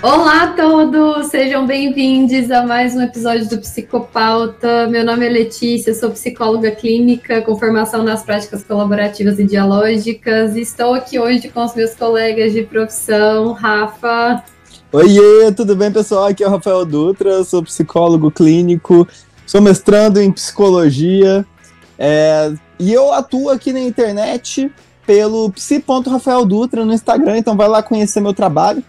Olá a todos, sejam bem-vindos a mais um episódio do Psicopauta. Meu nome é Letícia, sou psicóloga clínica com formação nas práticas colaborativas e dialógicas. Estou aqui hoje com os meus colegas de profissão, Rafa. Oiê, tudo bem, pessoal? Aqui é o Rafael Dutra, sou psicólogo clínico, sou mestrando em psicologia é, e eu atuo aqui na internet pelo psi.rafaeldutra no Instagram, então vai lá conhecer meu trabalho.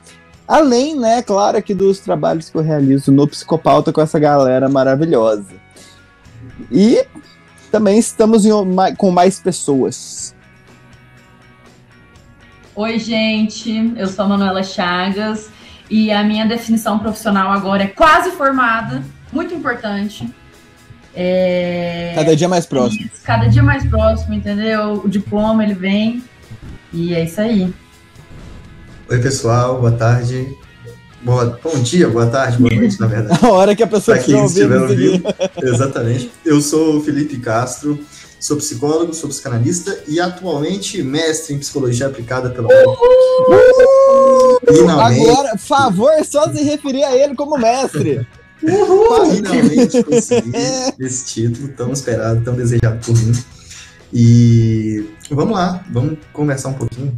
Além, né, claro, aqui dos trabalhos que eu realizo no Psicopauta com essa galera maravilhosa. E também estamos em, com mais pessoas. Oi, gente, eu sou a Manuela Chagas e a minha definição profissional agora é quase formada, muito importante. É... Cada dia mais próximo. Isso, cada dia mais próximo, entendeu? O diploma ele vem e é isso aí. Oi, pessoal, boa tarde. Boa, bom dia, boa tarde, boa noite, na verdade. A hora que a pessoa tá estiver ouvindo. ouvindo. Exatamente. Eu sou o Felipe Castro, sou psicólogo, sou psicanalista e atualmente mestre em psicologia aplicada pela Uhul! Finalmente. Agora, favor, só se referir a ele como mestre. Uhul! Finalmente consegui esse título tão esperado, tão desejado por mim. E vamos lá, vamos conversar um pouquinho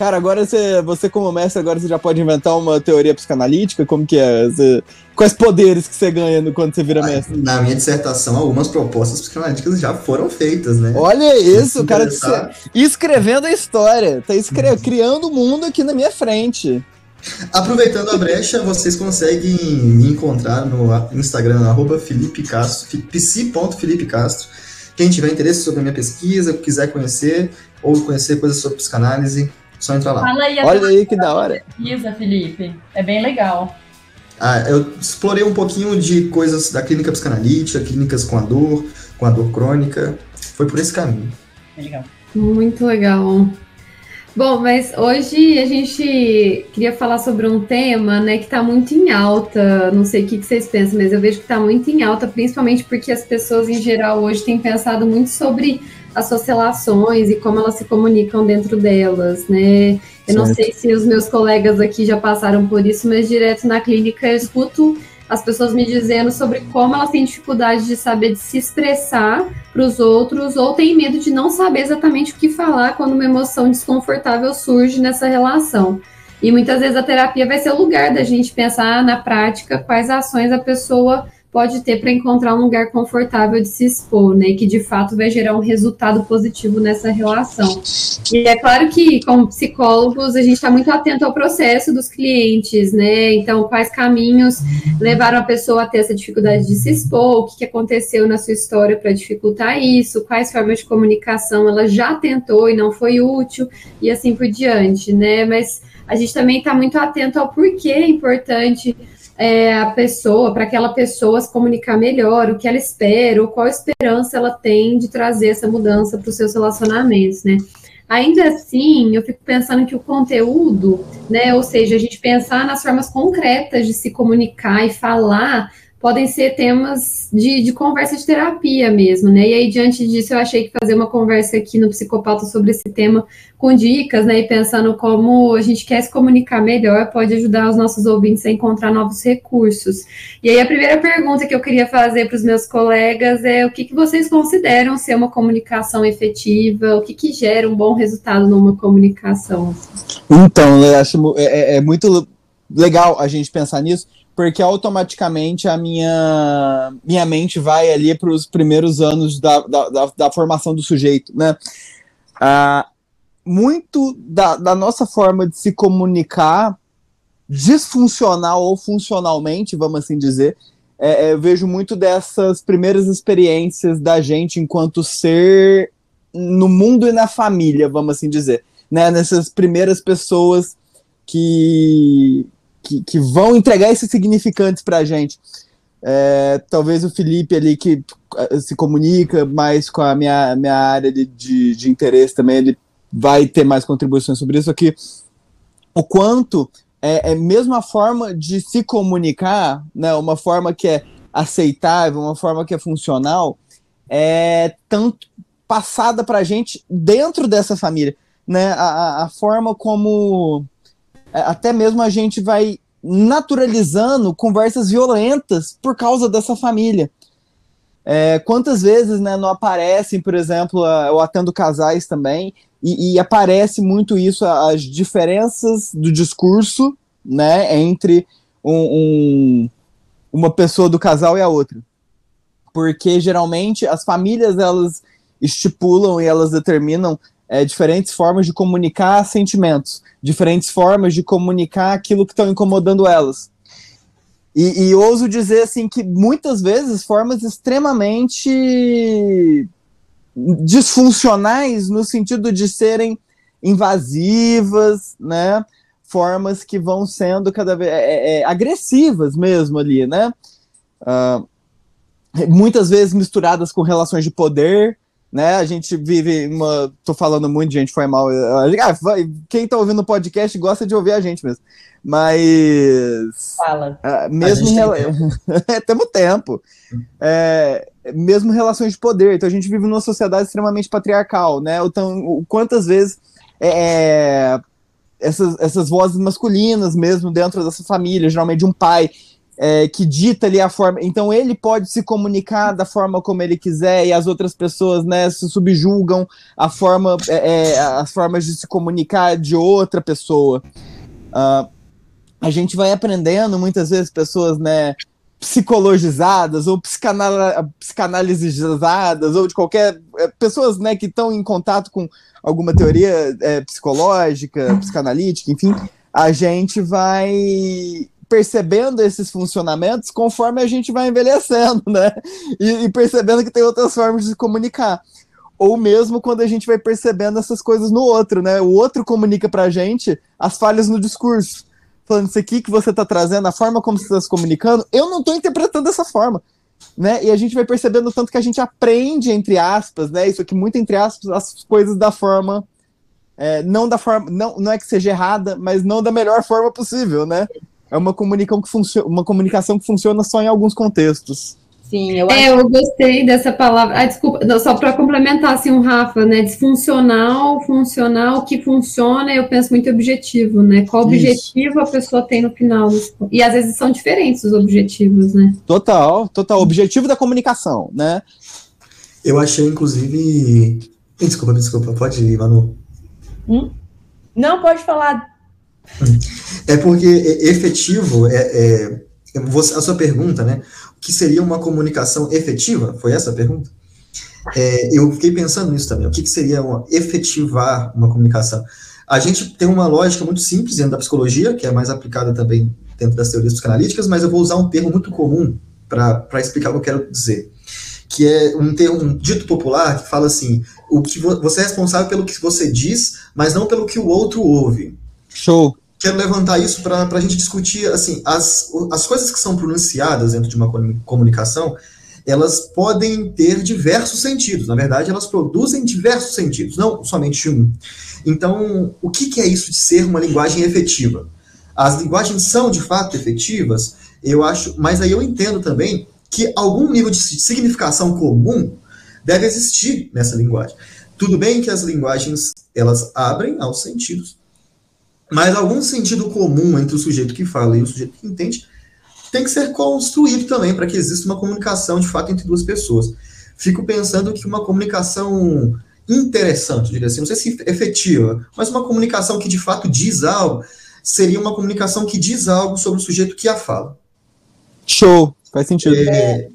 Cara, agora você, você como mestre, agora você já pode inventar uma teoria psicanalítica? Como que é? Você, quais poderes que você ganha quando você vira mestre? Na minha dissertação, algumas propostas psicanalíticas já foram feitas, né? Olha isso, o cara escrevendo a história, tá escre... Criando o mundo aqui na minha frente. Aproveitando a brecha, vocês conseguem me encontrar no Instagram, arroba Felipe Castro, psi.felipe Castro. Quem tiver interesse sobre a minha pesquisa, quiser conhecer, ou conhecer coisas sobre psicanálise, só entrar lá. Fala aí, Olha aí que da hora. Pesquisa, Felipe. É bem legal. Ah, eu explorei um pouquinho de coisas da clínica psicanalítica, clínicas com a dor, com a dor crônica. Foi por esse caminho. Legal. Muito legal. Bom, mas hoje a gente queria falar sobre um tema, né, que está muito em alta. Não sei o que vocês pensam, mas eu vejo que está muito em alta, principalmente porque as pessoas em geral hoje têm pensado muito sobre as suas relações e como elas se comunicam dentro delas, né? Eu certo. não sei se os meus colegas aqui já passaram por isso, mas direto na clínica eu escuto as pessoas me dizendo sobre como elas têm dificuldade de saber de se expressar para os outros ou têm medo de não saber exatamente o que falar quando uma emoção desconfortável surge nessa relação. E muitas vezes a terapia vai ser o lugar da gente pensar na prática quais ações a pessoa pode ter para encontrar um lugar confortável de se expor, né? Que de fato vai gerar um resultado positivo nessa relação. E é claro que, como psicólogos, a gente está muito atento ao processo dos clientes, né? Então, quais caminhos levaram a pessoa a ter essa dificuldade de se expor, o que, que aconteceu na sua história para dificultar isso, quais formas de comunicação ela já tentou e não foi útil, e assim por diante, né? Mas a gente também está muito atento ao porquê é importante é, a pessoa, para aquela pessoa se comunicar melhor, o que ela espera, ou qual esperança ela tem de trazer essa mudança para os seus relacionamentos, né? Ainda assim, eu fico pensando que o conteúdo, né, ou seja, a gente pensar nas formas concretas de se comunicar e falar, podem ser temas de, de, conversa de terapia mesmo, né? E aí, diante disso, eu achei que fazer uma conversa aqui no Psicopauta sobre esse tema com dicas, né? E pensando como a gente quer se comunicar melhor, pode ajudar os nossos ouvintes a encontrar novos recursos. E aí, a primeira pergunta que eu queria fazer para os meus colegas é o que, que vocês consideram ser uma comunicação efetiva? O que, que gera um bom resultado numa comunicação? Então, eu acho é, é, é muito legal a gente pensar nisso, porque automaticamente a minha, minha mente vai ali para os primeiros anos da, da, da, da, formação do sujeito, né? Ah, muito da, da nossa forma de se comunicar, disfuncional ou funcionalmente, vamos assim dizer, é, é, eu vejo muito dessas primeiras experiências da gente enquanto ser no mundo e na família, vamos assim dizer, né? Nessas primeiras pessoas que, que, que vão entregar esses significantes para a gente. É, talvez o Felipe ali que eh, se comunica mais com a minha, minha área de, de, de interesse também, ele vai ter mais contribuições sobre isso aqui. O quanto é, é mesmo a forma de se comunicar, né, uma forma que é aceitável, uma forma que é funcional, é tanto passada para a gente dentro dessa família, né, a, a forma como é, até mesmo a gente vai naturalizando conversas violentas por causa dessa família. É, quantas vezes né, não aparecem, por exemplo, eu atendo casais também, e, e, aparece muito isso, as diferenças do discurso né, entre um, um, uma pessoa do casal e a outra. Porque geralmente as famílias elas estipulam e elas determinam é, diferentes formas de comunicar sentimentos, diferentes formas de comunicar aquilo que estão incomodando elas. E, e ouso dizer assim que muitas vezes formas extremamente disfuncionais no sentido de serem invasivas, né? Formas que vão sendo cada vez é, é, é agressivas mesmo ali, né? Uh, muitas vezes misturadas com relações de poder, né? A gente vive uma. Tô falando muito, gente, foi mal. Ah, quem tá ouvindo o podcast gosta de ouvir a gente mesmo. Mas. Fala. Uh, mesmo. Rela... Tem Temos tempo. É, mesmo relações de poder. Então a gente vive numa sociedade extremamente patriarcal, né? Então, quantas vezes. É, essas, essas vozes masculinas mesmo dentro dessa família, geralmente de um pai é, que dita ali a forma. Então ele pode se comunicar da forma como ele quiser e as outras pessoas, né, se subjugam a forma, é, é, as formas de se comunicar de outra pessoa. Uh, a gente vai aprendendo muitas vezes pessoas, né, psicologizadas ou psicanal psicanalizadas ou de qualquer é, pessoas, né, que estão em contato com alguma teoria é, psicológica, psicanalítica, enfim, a gente vai percebendo esses funcionamentos conforme a gente vai envelhecendo, né? E, e, percebendo que tem outras formas de se comunicar. Ou mesmo quando a gente vai percebendo essas coisas no outro, né? O outro comunica pra gente as falhas no discurso. Falando, isso aqui que você tá trazendo, a forma como você está se comunicando, eu não tô interpretando dessa forma. Né? E a gente vai percebendo tanto que a gente aprende, entre aspas, né? Isso aqui, muito entre aspas, as coisas da forma. É, não da forma. Não, não é que seja errada, mas não da melhor forma possível, né? É uma comunicação que, funciona, uma comunicação que funciona só em alguns contextos. Sim, eu é, acho... eu gostei dessa palavra. Ah, desculpa, não, só para complementar assim, o Rafa, né? Disfuncional, funcional, o que funciona, eu penso muito objetivo, né? Qual objetivo Isso. a pessoa tem no final? E às vezes são diferentes os objetivos, né? Total, total. Objetivo da comunicação, né? Eu achei, inclusive. Desculpa, desculpa, pode ir, Manu. Hum? Não, pode falar. É porque efetivo é, é, a sua pergunta, né? O que seria uma comunicação efetiva? Foi essa a pergunta? É, eu fiquei pensando nisso também. O que, que seria uma, efetivar uma comunicação? A gente tem uma lógica muito simples dentro da psicologia, que é mais aplicada também dentro das teorias psicanalíticas, mas eu vou usar um termo muito comum para explicar o que eu quero dizer. Que é um termo um dito popular que fala assim: o que vo, você é responsável pelo que você diz, mas não pelo que o outro ouve. Show quero levantar isso para a gente discutir, assim, as, as coisas que são pronunciadas dentro de uma comunicação, elas podem ter diversos sentidos. Na verdade, elas produzem diversos sentidos, não somente um. Então, o que, que é isso de ser uma linguagem efetiva? As linguagens são, de fato, efetivas, eu acho, mas aí eu entendo também que algum nível de significação comum deve existir nessa linguagem. Tudo bem que as linguagens, elas abrem aos sentidos, mas algum sentido comum entre o sujeito que fala e o sujeito que entende tem que ser construído também para que exista uma comunicação de fato entre duas pessoas. Fico pensando que uma comunicação interessante, diria assim, não sei se efetiva, mas uma comunicação que de fato diz algo, seria uma comunicação que diz algo sobre o sujeito que a fala. Show, faz sentido. É,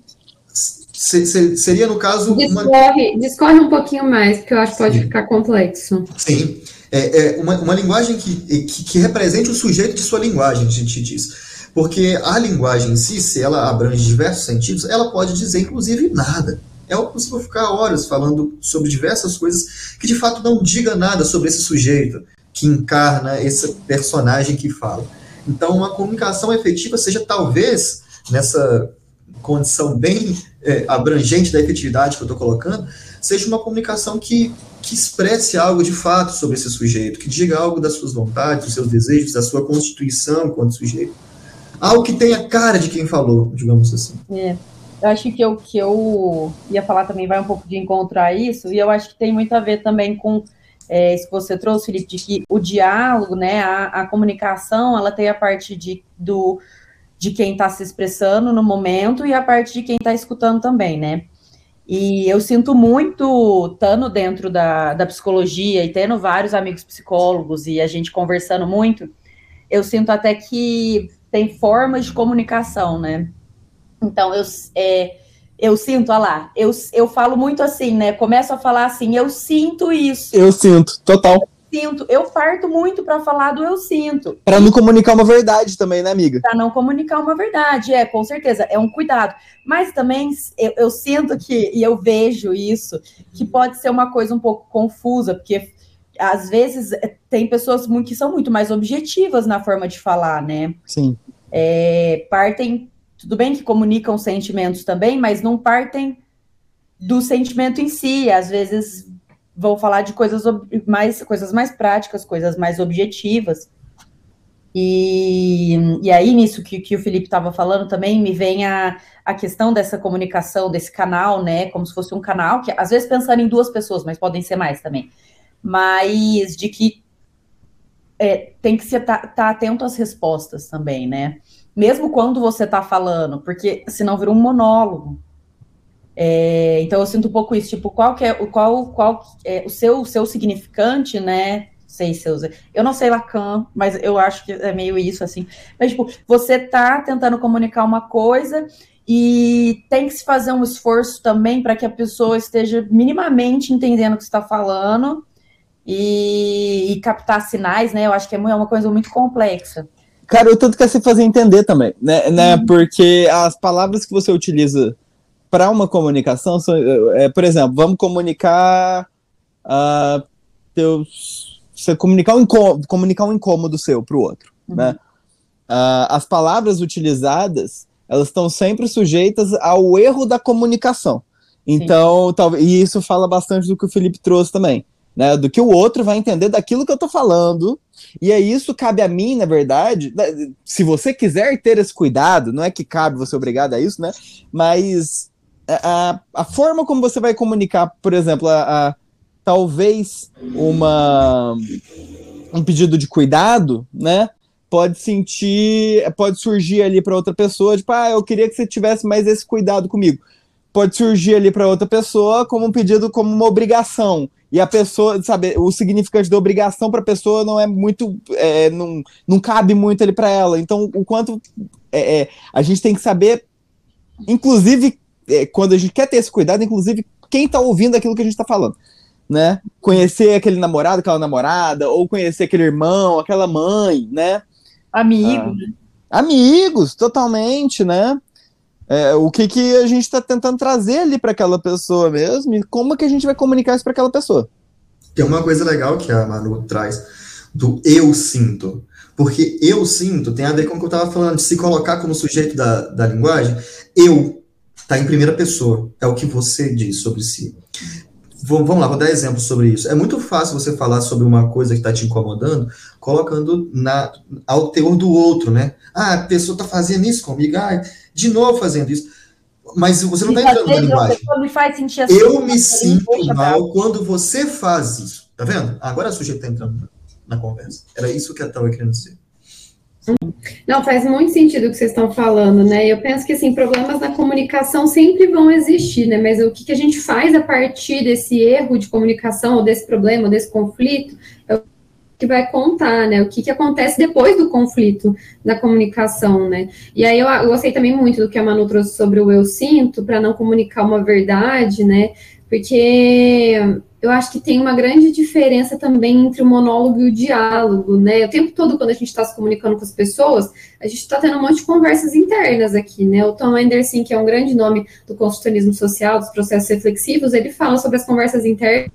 se, se, seria no caso. Discorre, uma... discorre um pouquinho mais, porque eu acho que pode Sim. ficar complexo. Sim é, é uma, uma linguagem que, que, que, represente o sujeito de sua linguagem, a gente diz. Porque a linguagem em si, se ela abrange diversos sentidos, ela pode dizer, inclusive, nada. É possível ficar horas falando sobre diversas coisas que de fato não diga nada sobre esse sujeito que encarna esse personagem que fala. Então, uma comunicação efetiva seja talvez nessa condição bem é, abrangente da efetividade que eu estou colocando, seja uma comunicação que que expresse algo de fato sobre esse sujeito, que diga algo das suas vontades, dos seus desejos, da sua constituição enquanto sujeito. Algo que tenha cara de quem falou, digamos assim. É. Eu acho que o que eu ia falar também vai um pouco de encontro a isso, e eu acho que tem muito a ver também com é, isso que você trouxe, Felipe, de que o diálogo, né, a, a comunicação, ela tem a parte de, do, de quem está se expressando no momento e a parte de quem está escutando também, né? E eu sinto muito, estando dentro da, da psicologia e tendo vários amigos psicólogos e a gente conversando muito, eu sinto até que tem formas de comunicação, né? Então, eu, é, eu sinto, olha lá, eu, eu falo muito assim, né? Começo a falar assim, eu sinto isso. Eu sinto, total. Sinto, eu parto muito para falar do eu sinto. Para não comunicar uma verdade também, né, amiga? Para não comunicar uma verdade, é, com certeza, é um cuidado. Mas também eu, eu sinto que, e eu vejo isso, que pode ser uma coisa um pouco confusa, porque às vezes é, tem pessoas que são muito mais objetivas na forma de falar, né? Sim. É, partem tudo bem que comunicam sentimentos também, mas não partem do sentimento em si. Às vezes vão falar de coisas mais, coisas mais práticas, coisas mais objetivas. E, e aí, nisso que, que o Felipe estava falando também, me vem a, a questão dessa comunicação, desse canal, né? Como se fosse um canal, que às vezes pensando em duas pessoas, mas podem ser mais também. Mas de que é, tem que estar tá, tá atento às respostas também, né? mesmo quando você está falando, porque senão vira um monólogo. É, então eu sinto um pouco isso, tipo, qual que é o qual, qual é o seu, o seu significante, né? Sei seus. Eu não sei Lacan, mas eu acho que é meio isso assim. Mas, tipo, você tá tentando comunicar uma coisa e tem que se fazer um esforço também para que a pessoa esteja minimamente entendendo o que está falando e, e, captar sinais, né? Eu acho que é, é uma coisa muito complexa. Cara, o tanto quer se fazer entender também, né? né? Uhum. Porque as palavras que você utiliza para uma comunicação é, por exemplo, vamos comunicar uh, teus, você comunicar um incômodo, comunicar um incômodo seu para o outro, uhum. né? Uh, as palavras utilizadas elas estão sempre sujeitas ao erro da comunicação. Então, talvez e isso fala bastante do que o Felipe trouxe também né, do que o outro vai entender daquilo que eu estou falando. E é isso cabe a mim, na verdade. Né, se você quiser ter esse cuidado, não é que cabe você obrigado a isso, né? Mas a, a forma como você vai comunicar, por exemplo, a, a talvez uma um pedido de cuidado, né? Pode sentir, pode surgir ali para outra pessoa, tipo, ah, eu queria que você tivesse mais esse cuidado comigo. Pode surgir ali para outra pessoa como um pedido, como uma obrigação e a pessoa, sabe, o significante da obrigação para a pessoa não é muito, é, não, não cabe muito ali para ela. Então, o quanto é, é, a gente tem que saber, inclusive, é, quando a gente quer ter esse cuidado, inclusive, quem está ouvindo aquilo que a gente está falando. Né? Conhecer aquele namorado, aquela namorada, ou conhecer aquele irmão, aquela mãe, né? Amigos. Ah, amigos, totalmente, né? É, o que, que a gente está tentando trazer ali para aquela pessoa mesmo e como que a gente vai comunicar isso para aquela pessoa. Tem uma coisa legal que a Manu traz do eu sinto. Porque eu sinto tem a ver com o que eu estava falando, de se colocar como sujeito da, da linguagem. Eu está em primeira pessoa, é o que você diz sobre si. Vamos lá, vou dar exemplo sobre isso. É muito fácil você falar sobre uma coisa que está te incomodando, colocando na, ao teor do outro, né? Ah, a pessoa está fazendo isso comigo, ah, de novo fazendo isso. Mas você não está entrando na linguagem. Me faz sentir assim, eu me sinto mal quando você faz isso. Tá vendo? Agora a sujeito está entrando na conversa. Era isso que eu estava querendo dizer. Não, faz muito sentido o que vocês estão falando, né? Eu penso que, assim, problemas na comunicação sempre vão existir, né? Mas o que, que a gente faz a partir desse erro de comunicação, ou desse problema, ou desse conflito, é o que vai contar, né? O que, que acontece depois do conflito na comunicação, né? E aí eu, eu gostei também muito do que a Manu trouxe sobre o eu sinto, para não comunicar uma verdade, né? Porque eu acho que tem uma grande diferença também entre o monólogo e o diálogo, né? O tempo todo, quando a gente está se comunicando com as pessoas, a gente está tendo um monte de conversas internas aqui, né? O Tom Anderson, que é um grande nome do consultorismo social, dos processos reflexivos, ele fala sobre as conversas internas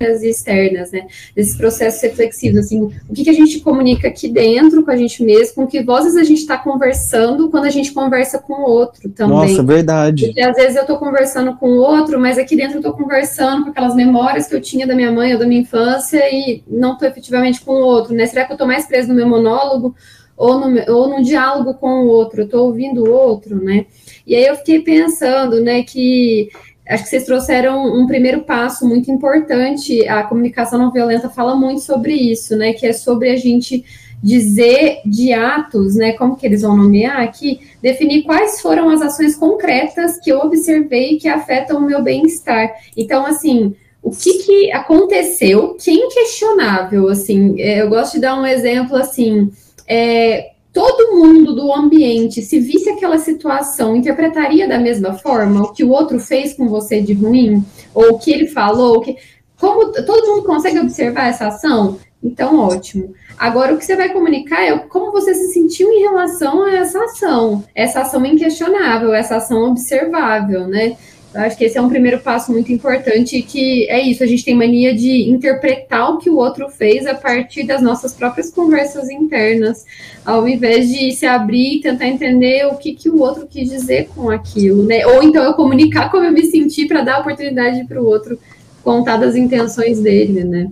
externas, né? Desses processos reflexivos, assim, o que, que a gente comunica aqui dentro com a gente mesmo, com que vozes a gente está conversando quando a gente conversa com o outro também. Nossa, verdade. Porque às vezes eu estou conversando com o outro, mas aqui dentro eu estou conversando com aquelas memórias que eu tinha da minha mãe ou da minha infância e não estou efetivamente com o outro, né? Será que eu estou mais preso no meu monólogo ou no, ou no diálogo com o outro? Eu estou ouvindo o outro, né? E aí eu fiquei pensando, né, que acho que vocês trouxeram um primeiro passo muito importante. A comunicação não violenta fala muito sobre isso, né? Que é sobre a gente dizer de atos, né? Como que eles vão nomear aqui? Definir quais foram as ações concretas que eu observei que afetam o meu bem-estar. Então, assim, o que, que aconteceu, que é inquestionável, assim, eu gosto de dar um exemplo, assim, é, todo mundo do ambiente, se visse aquela situação, interpretaria da mesma forma o que o outro fez com você de ruim, ou o que ele falou, que, como todo mundo consegue observar essa ação, então ótimo. Agora, o que você vai comunicar é como você se sentiu em relação a essa ação, essa ação inquestionável, essa ação observável, né? Eu acho que esse é um primeiro passo muito importante, que é isso, a gente tem mania de interpretar o que o outro fez a partir das nossas próprias conversas internas, ao invés de se abrir e tentar entender o que, que o outro quis dizer com aquilo, né? Ou então eu comunicar como eu me senti para dar oportunidade para o outro contar das intenções dele, né?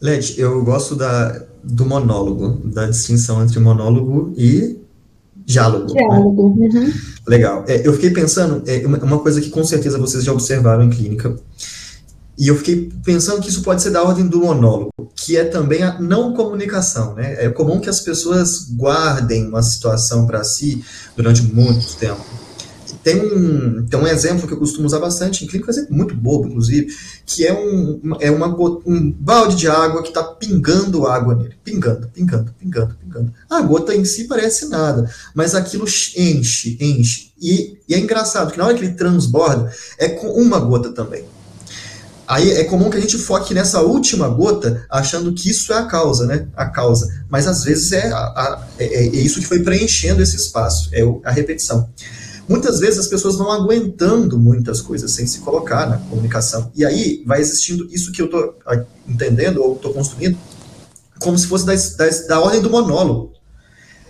Led, eu gosto da, do monólogo, da distinção entre monólogo e diálogo. Diálogo. Né? Uhum. Legal. É, eu fiquei pensando, é, uma coisa que com certeza vocês já observaram em clínica, e eu fiquei pensando que isso pode ser da ordem do monólogo, que é também a não comunicação, né? É comum que as pessoas guardem uma situação para si durante muito tempo. Tem um, tem um exemplo que eu costumo usar bastante em clínica, um muito bobo, inclusive, que é um, é uma, um balde de água que está pingando água nele. Pingando, pingando, pingando, pingando. A gota em si parece nada, mas aquilo enche, enche. E, e é engraçado que na hora que ele transborda, é com uma gota também. Aí é comum que a gente foque nessa última gota, achando que isso é a causa, né? A causa. Mas às vezes é, a, a, é, é isso que foi preenchendo esse espaço, é a repetição. Muitas vezes as pessoas vão aguentando muitas coisas sem se colocar na comunicação. E aí vai existindo isso que eu estou entendendo ou estou construindo como se fosse da, da, da ordem do monólogo.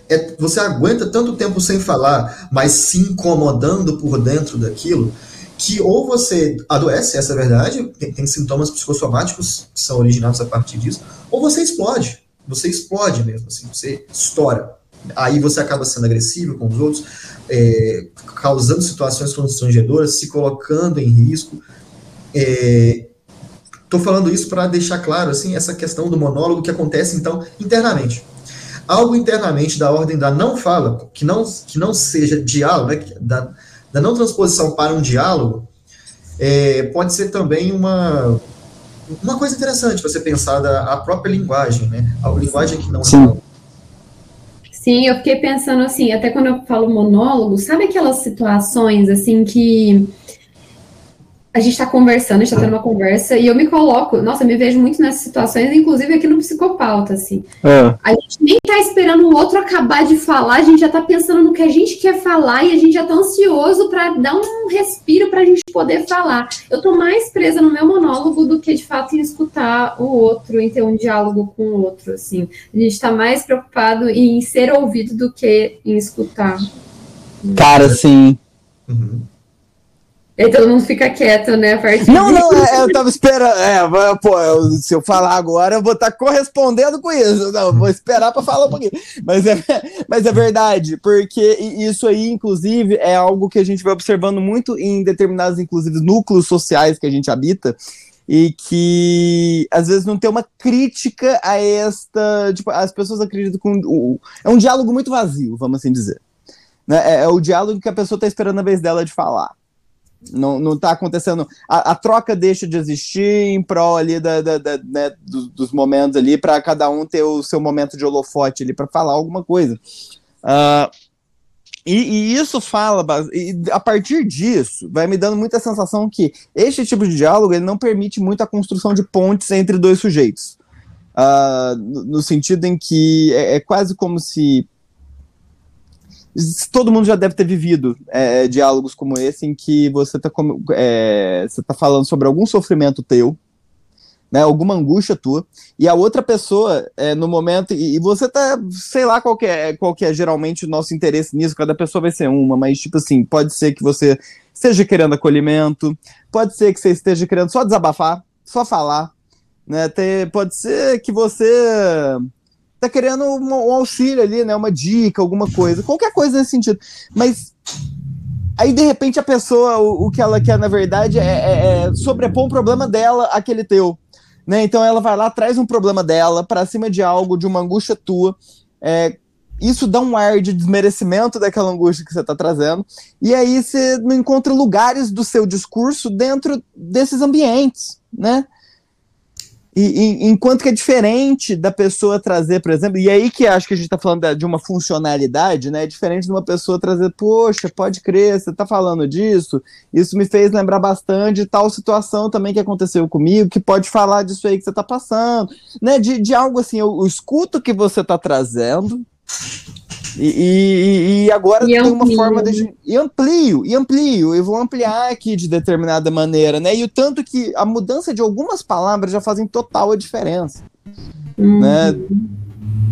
É, você aguenta tanto tempo sem falar, mas se incomodando por dentro daquilo, que ou você adoece, essa é a verdade, tem, tem, sintomas psicossomáticos que são originados a partir disso, ou você explode. Você explode mesmo, assim, você estoura. Aí você acaba sendo agressivo com os outros, é, causando situações constrangedoras, se colocando em risco. Estou é, falando isso para deixar claro assim essa questão do monólogo que acontece então internamente. Algo internamente da ordem da não fala, que não, que não seja diálogo, né, da, da não transposição para um diálogo, é, pode ser também uma, uma coisa interessante você pensar da a própria linguagem, né? A linguagem que não Sim. Sim, eu fiquei pensando assim, até quando eu falo monólogo, sabe aquelas situações assim que a gente está conversando, a gente está tendo uma conversa, e eu me coloco, nossa, eu me vejo muito nessas situações, inclusive aqui no psicopauta, assim. É. A gente nem tá esperando o outro acabar de falar, a gente já tá pensando no que a gente quer falar e a gente já tá ansioso para dar um respiro para a gente poder falar. Eu tô mais presa no meu de fato em escutar o outro, em ter um diálogo com o outro, assim. A gente tá mais preocupado em ser ouvido do que em escutar. Cara, sim. Uhum. E todo mundo fica quieto, né? Não, não, é, eu tava esperando. É, pô, eu, se eu falar agora, eu vou estar tá correspondendo com isso. Não, vou esperar para falar um pouquinho. Mas é, mas é verdade, porque isso aí, inclusive, é algo que a gente vai observando muito em determinados, inclusive, núcleos sociais que a gente habita. E que às vezes não tem uma crítica a esta. Tipo, as pessoas acreditam que é um diálogo muito vazio, vamos assim dizer. Né? É, é o diálogo que a pessoa está esperando a vez dela de falar. Não, não tá acontecendo. A, a, troca deixa de existir em prol ali da, da, da né, dos, dos, momentos ali, para cada um ter o seu momento de holofote ali para falar alguma coisa. Uh, e, e, isso fala, a partir disso, vai me dando muita sensação que este tipo de diálogo ele não permite muito a construção de pontes entre dois sujeitos. Uh, no, no, sentido em que é, é quase como se todo mundo já deve ter vivido é, diálogos como esse, em que você está é, tá falando sobre algum sofrimento teu, né, alguma angústia tua, e a outra pessoa, é, no momento, e, e, você tá, sei lá qual que, é, qual que é geralmente o nosso interesse nisso, cada pessoa vai ser uma, mas tipo assim, pode ser que você esteja querendo acolhimento, pode ser que você esteja querendo só desabafar, só falar, né, ter, pode ser que você tá querendo um, um, auxílio ali, né? Uma dica, alguma coisa, qualquer coisa nesse sentido. Mas Aí, de repente, a pessoa, o, o que ela quer, na verdade, é, é, é sobrepor um problema dela àquele teu. Né? Então ela vai lá, traz um problema dela para cima de algo, de uma angústia tua. É, isso dá um ar de desmerecimento daquela angústia que você está trazendo. E aí você não encontra lugares do seu discurso dentro desses ambientes, né? E, e, enquanto que é diferente da pessoa trazer, por exemplo, e aí que acho que a gente está falando de uma funcionalidade, né? É diferente de uma pessoa trazer, poxa, pode crer, você está falando disso, isso me fez lembrar bastante de tal situação também que aconteceu comigo, que pode falar disso aí que você está passando, né? De, de algo assim, eu, eu escuto o que você está trazendo, e, e, e, agora e tem uma forma de. E amplio, e amplio, eu vou ampliar aqui de determinada maneira, né? E o tanto que a mudança de algumas palavras já fazem total a diferença. Uhum. Né?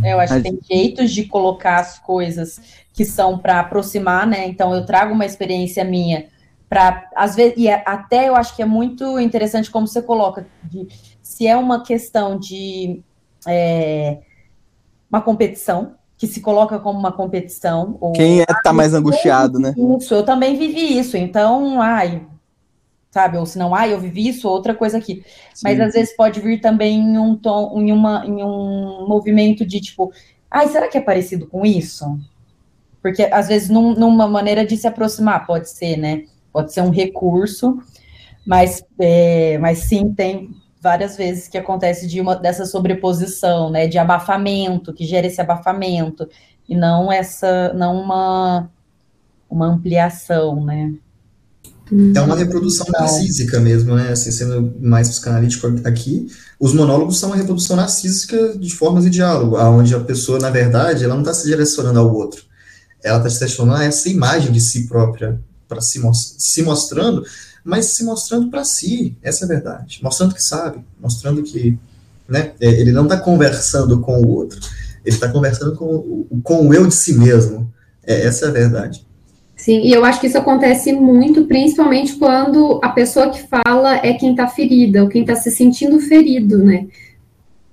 É, eu acho que tem jeitos de colocar as coisas que são para aproximar, né? Então eu trago uma experiência minha para às vezes e é, até eu acho que é muito interessante como você coloca de, se é uma questão de é, uma competição, que se coloca como uma competição. Ou, Quem é tá mais angustiado, né? Isso, eu também vivi isso, então, ai, sabe, ou se não, ai, eu vivi isso, outra coisa aqui. Sim. Mas às vezes pode vir também em um tom, em, uma, em um movimento de tipo, ai, será que é parecido com isso? Porque às vezes num, numa maneira de se aproximar, pode ser, né? Pode ser um recurso, mas, é, mas sim, tem várias vezes que acontece de uma dessa sobreposição, né, de abafamento, que gera esse abafamento e não essa, não uma uma ampliação, né? É uma reprodução então, narcísica mesmo, né? Assim, sendo mais psicanalítico aqui, os monólogos são uma reprodução narcísica de formas de diálogo, onde a pessoa, na verdade, ela não está se direcionando ao outro. Ela está se direcionando a essa imagem de si própria, para se, se mostrando mas se mostrando para si, essa é a verdade. Mostrando que sabe, mostrando que né, é, ele não está conversando com o outro, ele está conversando com, com o eu de si mesmo. É, essa é a verdade. Sim, e eu acho que isso acontece muito, principalmente quando a pessoa que fala é quem está ferida, ou quem está se sentindo ferido, né?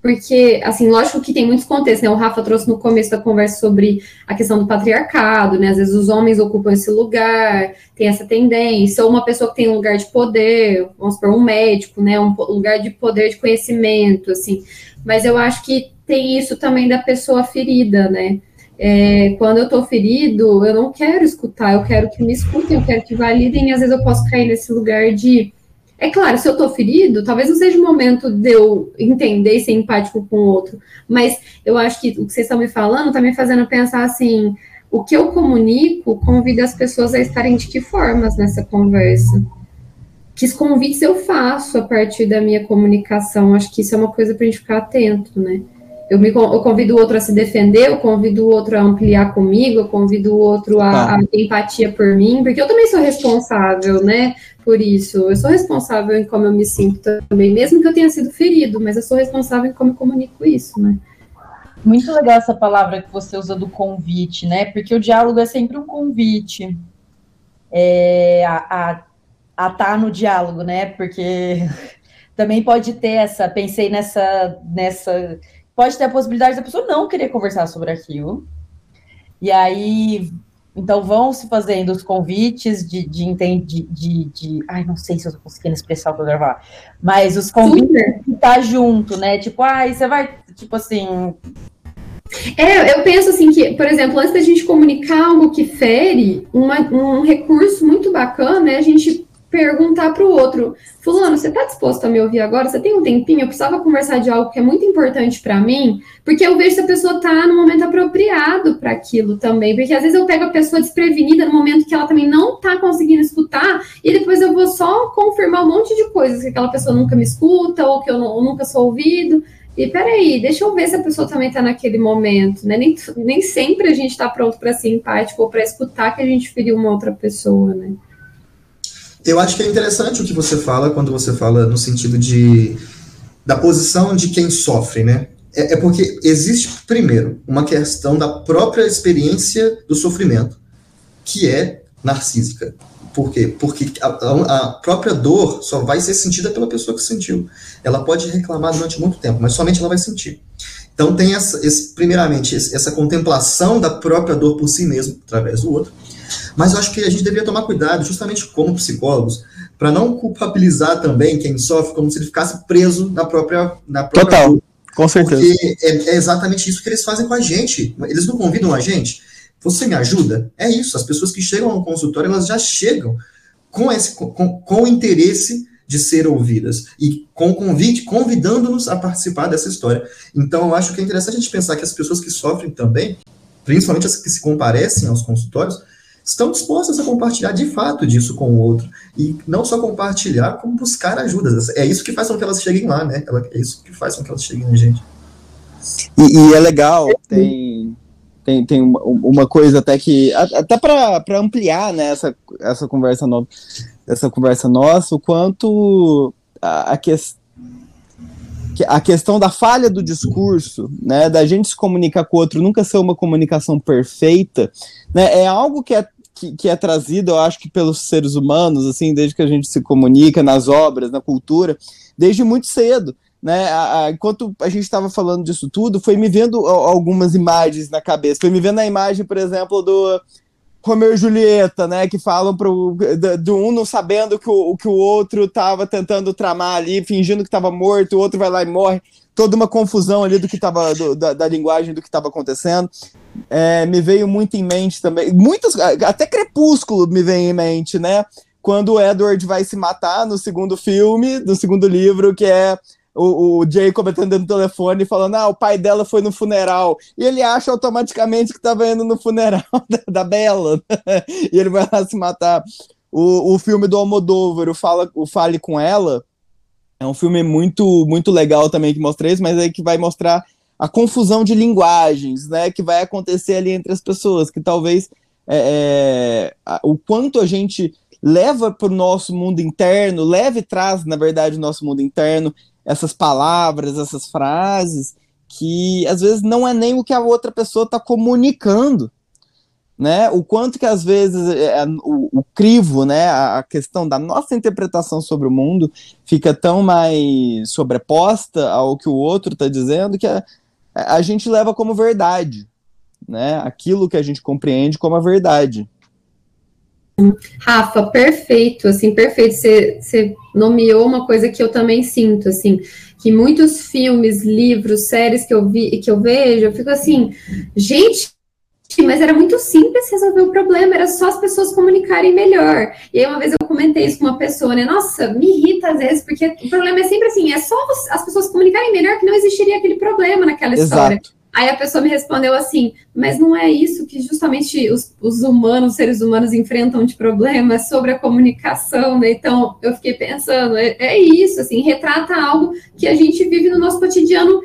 Porque, assim, lógico que tem muitos contextos, né? O Rafa trouxe no começo da conversa sobre a questão do patriarcado, né? Às vezes os homens ocupam esse lugar, tem essa tendência, ou uma pessoa que tem um lugar de poder, vamos supor, um médico, né? Um lugar de poder, de conhecimento, assim. Mas eu acho que tem isso também da pessoa ferida, né? É, quando eu tô ferido, eu não quero escutar, eu quero que me escutem, eu quero que validem, e às vezes eu posso cair nesse lugar de é claro, se eu tô ferido, talvez não seja o momento de eu entender e ser empático com o outro, mas eu acho que o que vocês estão me falando tá me fazendo pensar assim: o que eu comunico convida as pessoas a estarem de que formas nessa conversa? Que convites eu faço a partir da minha comunicação? Acho que isso é uma coisa para a gente ficar atento, né? Eu, me, eu convido o outro a se defender, eu convido o outro a ampliar comigo, eu convido o outro a, tá. a ter empatia por mim, porque eu também sou responsável, né, por isso. Eu sou responsável em como eu me sinto também, mesmo que eu tenha sido ferido, mas eu sou responsável em como eu comunico isso, né. Muito legal essa palavra que você usa do convite, né, porque o diálogo é sempre um convite é, a, estar tá no diálogo, né, porque também pode ter essa, pensei nessa, nessa pode ter a possibilidade da pessoa não querer conversar sobre aquilo. E aí, então vão se fazendo os convites de, de, de, de, de ai, não sei se eu tô conseguindo expressar o que eu quero falar, mas os convites de estar junto, né? Tipo, ai, você vai, tipo assim, é, eu penso assim que, por exemplo, antes da gente comunicar algo que fere, uma, um recurso muito bacana é a gente perguntar para o outro, fulano, você está disposto a me ouvir agora? Você tem um tempinho? Eu precisava conversar de algo que é muito importante para mim, porque eu vejo se a pessoa está no momento apropriado para aquilo também, porque às vezes eu pego a pessoa desprevenida no momento que ela também não está conseguindo escutar, e depois eu vou só confirmar um monte de coisas que aquela pessoa nunca me escuta, ou que eu, não, eu nunca sou ouvido, e peraí, deixa eu ver se a pessoa também está naquele momento, né? Nem, nem sempre a gente está pronto para ser empático ou para escutar que a gente feriu uma outra pessoa, né? Eu acho que é interessante o que você fala quando você fala no sentido de da posição de quem sofre, né? É, é porque existe, primeiro, uma questão da própria experiência do sofrimento, que é narcísica. Por quê? Porque a, a, própria dor só vai ser sentida pela pessoa que sentiu. Ela pode reclamar durante muito tempo, mas somente ela vai sentir. Então tem essa, esse, primeiramente essa contemplação da própria dor por si mesmo, através do outro. Mas eu acho que a gente deveria tomar cuidado, justamente como psicólogos, para não culpabilizar também quem sofre como se ele ficasse preso na própria na própria Total, com certeza. Porque é, é exatamente isso que eles fazem com a gente. Eles não convidam a gente. Você me ajuda? É isso. As pessoas que chegam ao consultório, elas já chegam com esse com, com o interesse de ser ouvidas e com convite, convidando-nos a participar dessa história. Então, eu acho que é interessante a gente pensar que as pessoas que sofrem também, principalmente as que se comparecem aos consultórios, estão dispostas a compartilhar de fato disso com o outro. E não só compartilhar, como buscar ajuda. É isso que faz com que elas cheguem lá, né? É isso que faz com que elas cheguem na gente. E, e é legal, tem, tem, tem uma coisa até que. Até para ampliar né, essa, essa conversa nova dessa conversa nossa, o quanto a, a, a questão da falha do discurso, né, da gente se comunicar com o outro, nunca ser uma comunicação perfeita, né, é algo que é que, que, é trazido, eu acho que pelos seres humanos, assim, desde que a gente se comunica nas obras, na cultura, desde muito cedo. Né, a, a, enquanto a gente estava falando disso tudo, foi me vendo algumas imagens na cabeça. Foi me vendo a imagem, por exemplo, do, Romeu e Julieta, né, que falam pro, do, um não sabendo que o, que o outro tava tentando tramar ali, fingindo que tava morto, o outro vai lá e morre, toda uma confusão ali do que tava, do, da, da, linguagem do que estava acontecendo. É, me veio muito em mente também, muitas, até Crepúsculo me vem em mente, né, quando o Edward vai se matar no segundo filme, no segundo livro, que é o, o Jacob atendendo o telefone falando: Ah, o pai dela foi no funeral. E ele acha automaticamente que estava indo no funeral da, da Bela. e ele vai lá se matar. O, o filme do Almodóvar, o, Fala, o Fale com Ela, é um filme muito, muito legal também que mostra isso, mas é que vai mostrar a confusão de linguagens, né, que vai acontecer ali entre as pessoas, que talvez é, é, o quanto a gente leva para o nosso mundo interno, leva e traz, na verdade, o nosso mundo interno, essas palavras, essas frases, que às vezes não é nem o que a outra pessoa está comunicando. Né? O quanto que às vezes é, é, o, o, crivo, né, a questão da nossa interpretação sobre o mundo fica tão mais sobreposta ao que o outro está dizendo que a, a gente leva como verdade, né? Aquilo que a gente compreende como a verdade. Rafa, perfeito, assim, perfeito. Você nomeou uma coisa que eu também sinto, assim, que muitos filmes, livros, séries que eu vi, que eu vejo, eu fico assim, gente, mas era muito simples resolver o problema, era só as pessoas comunicarem melhor. E aí uma vez eu comentei isso com uma pessoa, né? Nossa, me irrita às vezes, porque o problema é sempre assim, é só as pessoas comunicarem melhor que não existiria aquele problema naquela história. Aí a pessoa me respondeu assim, mas não é isso que justamente os, os humanos, os seres humanos enfrentam de problemas sobre a comunicação, né? Então eu fiquei pensando, é, é isso, assim, retrata algo que a gente vive no nosso cotidiano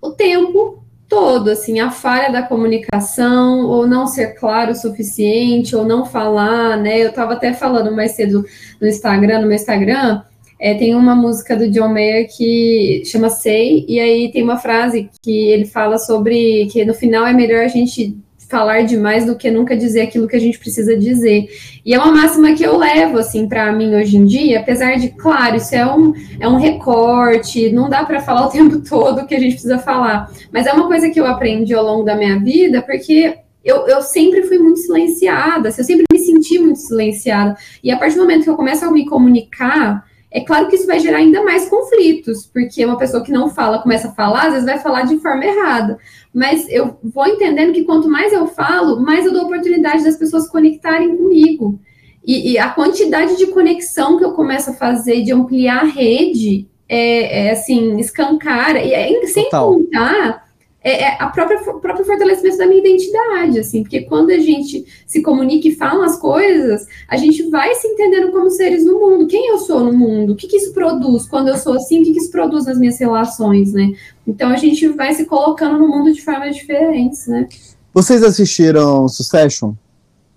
o tempo todo, assim, a falha da comunicação, ou não ser claro o suficiente, ou não falar, né? Eu estava até falando mais cedo no Instagram, no meu Instagram, é, tem uma música do John Mayer que chama Sei, e aí tem uma frase que ele fala sobre que no final é melhor a gente falar demais do que nunca dizer aquilo que a gente precisa dizer. E é uma máxima que eu levo assim para mim hoje em dia, apesar de, claro, isso é um, é um recorte, não dá para falar o tempo todo o que a gente precisa falar, mas é uma coisa que eu aprendi ao longo da minha vida, porque eu, eu sempre fui muito silenciada, assim, eu sempre me senti muito silenciada. E a partir do momento que eu começo a me comunicar, é claro que isso vai gerar ainda mais conflitos, porque uma pessoa que não fala começa a falar, às vezes vai falar de forma errada. Mas eu vou entendendo que quanto mais eu falo, mais eu dou oportunidade das pessoas conectarem comigo. E, e a quantidade de conexão que eu começo a fazer, de ampliar a rede, é, é assim, escancara, e é, sem Total. contar é, é a própria o próprio fortalecimento da minha identidade, assim, porque quando a gente se comunica e fala as coisas, a gente vai se entendendo como seres no mundo. Quem eu sou no mundo? O que, que isso produz? Quando eu sou assim, o que, que isso produz nas minhas relações, né? Então a gente vai se colocando no mundo de formas diferentes, né? Vocês assistiram Succession?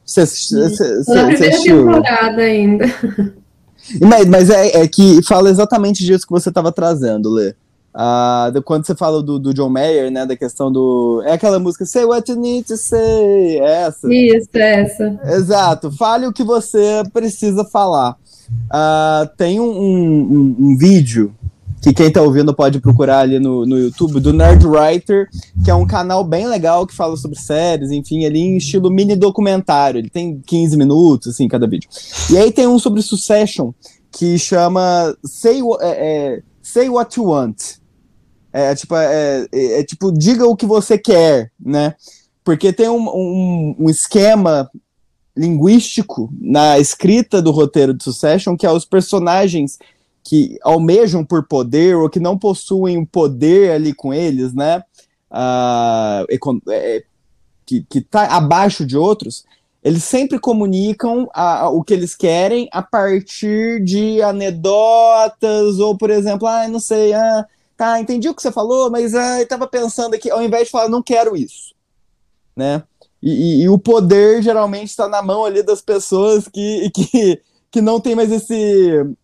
Você, assistiu? Na primeira temporada ainda. Mas, mas é, é, que fala exatamente disso que você estava trazendo, Lê. Uh, quando você fala do, do, John Mayer, né, da questão do. É aquela música Say What You Need to Say, é essa. Isso, é essa. Exato, fale o que você precisa falar. Uh, tem um, um, um, vídeo que quem tá ouvindo pode procurar ali no, no YouTube, do Nerd Writer, que é um canal bem legal que fala sobre séries, enfim, ali em estilo mini documentário. Ele tem 15 minutos, assim, cada vídeo. E aí tem um sobre Succession, que chama Say, é, é, Say What You Want. É, tipo, é, é, é, tipo, diga o que você quer, né? Porque tem um, um, um esquema linguístico na escrita do roteiro de Succession, que é os personagens que almejam por poder ou que não possuem poder ali com eles, né? Uh, é, que, que tá abaixo de outros, eles sempre comunicam a, a, o que eles querem a partir de anedotas, ou, por exemplo, ah, não sei, ah, tá, entendi o que você falou, mas ah, eu tava pensando aqui, ao invés de falar, não quero isso, né? E, e, e, o poder geralmente está na mão ali das pessoas que, que, que não tem mais esse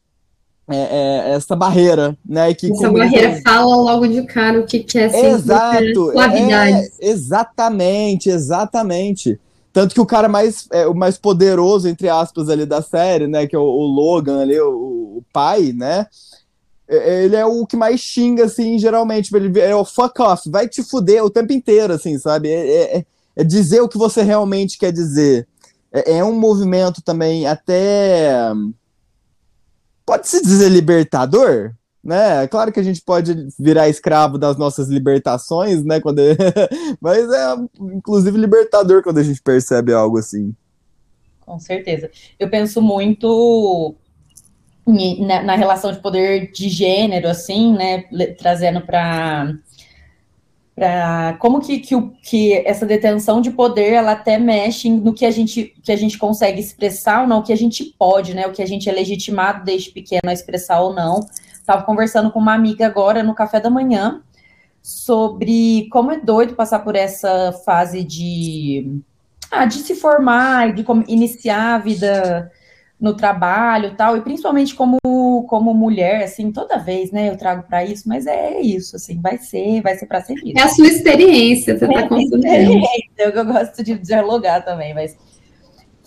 é, é, essa barreira, né? Que essa barreira fala logo de cara o que quer ser Exato, é, exatamente, exatamente. Tanto que o cara mais, é, o mais poderoso, entre aspas, ali da série, né? Que é o, o Logan ali, o, o, pai, né? É, ele é o que mais xinga, assim, geralmente. Ele é o fuck off, vai te fuder o tempo inteiro, assim, sabe? É, é, é dizer o que você realmente quer dizer. É, é um movimento também até. Pode se dizer libertador, né? Claro que a gente pode virar escravo das nossas libertações, né? Quando... Mas é inclusive libertador quando a gente percebe algo assim. Com certeza. Eu penso muito na, na relação de poder de gênero, assim, né? Trazendo para para como que, que, que essa detenção de poder ela até mexe no que a gente que a gente consegue expressar ou não, o que a gente pode, né? O que a gente é legitimado desde pequeno a expressar ou não. Estava conversando com uma amiga agora no café da manhã sobre como é doido passar por essa fase de ah, de se formar de iniciar a vida no trabalho tal, e principalmente como, como mulher, assim, toda vez, né, eu trago para isso, mas é isso, assim, vai ser, vai ser para ser isso. É a sua experiência, você está é consumindo. É eu gosto de dialogar também, mas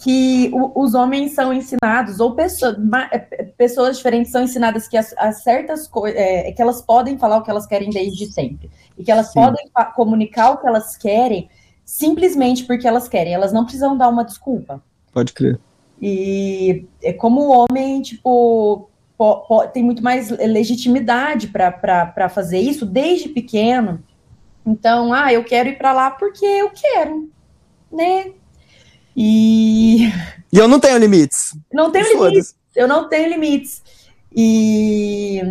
que o, os homens são ensinados, ou pessoas, é, pessoas diferentes são ensinadas que as, as certas coisas, é, que elas podem falar o que elas querem desde sempre, e que elas Sim. podem comunicar o que elas querem simplesmente porque elas querem, elas não precisam dar uma desculpa. Pode crer. E é como o homem, tipo, tem muito mais legitimidade para fazer isso desde pequeno. Então, ah, eu quero ir para lá porque eu quero, né? E. E eu não tenho limites. Não tenho limites. Eu não tenho limites. E.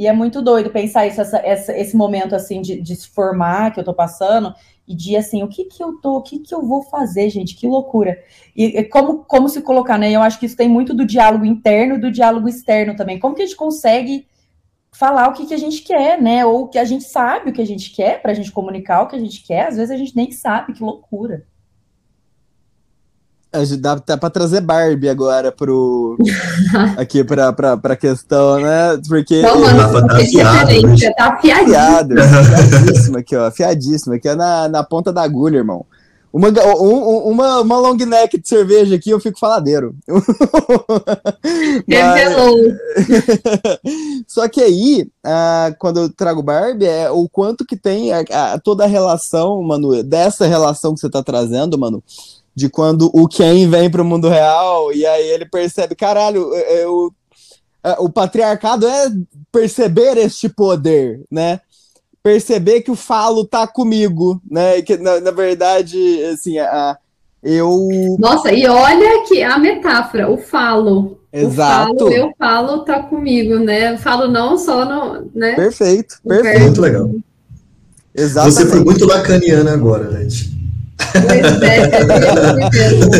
E é muito doido pensar isso, essa, essa, esse momento assim de, de se formar que eu tô passando e de assim, o que que eu tô, o que que eu vou fazer, gente? Que loucura. E, como, como se colocar, né? Eu acho que isso tem muito do diálogo interno e do diálogo externo também. Como que a gente consegue falar o que, que a gente quer, né? Ou que a gente sabe o que a gente quer, para a gente comunicar o que a gente quer, às vezes a gente nem sabe, que loucura. Dá até pra trazer Barbie agora pro. aqui pra, pra, pra questão, né? Porque. Não, mano, tá afiado. Tá afiado. Afiadíssimo aqui, ó. Afiadíssimo. Aqui é na, na ponta da agulha, irmão. Uma, um, uma, uma long neck de cerveja aqui, eu fico faladeiro. Mas... Só que aí, uh, quando eu trago Barbie, é o quanto que tem a, a, toda a relação, mano, dessa relação que você tá trazendo, mano, de quando o Ken vem pro mundo real e aí ele percebe, caralho, eu, é, o patriarcado é perceber este poder, né? Perceber que o falo tá comigo, né? E que na, na verdade, assim, a, eu. Nossa, e olha que a metáfora, o falo. Exato. O falo, eu falo, tá comigo, né? Eu falo não só no. Né? Perfeito, perfeito. Muito legal. Exatamente. Você foi muito lacaniana agora, gente. Pois é,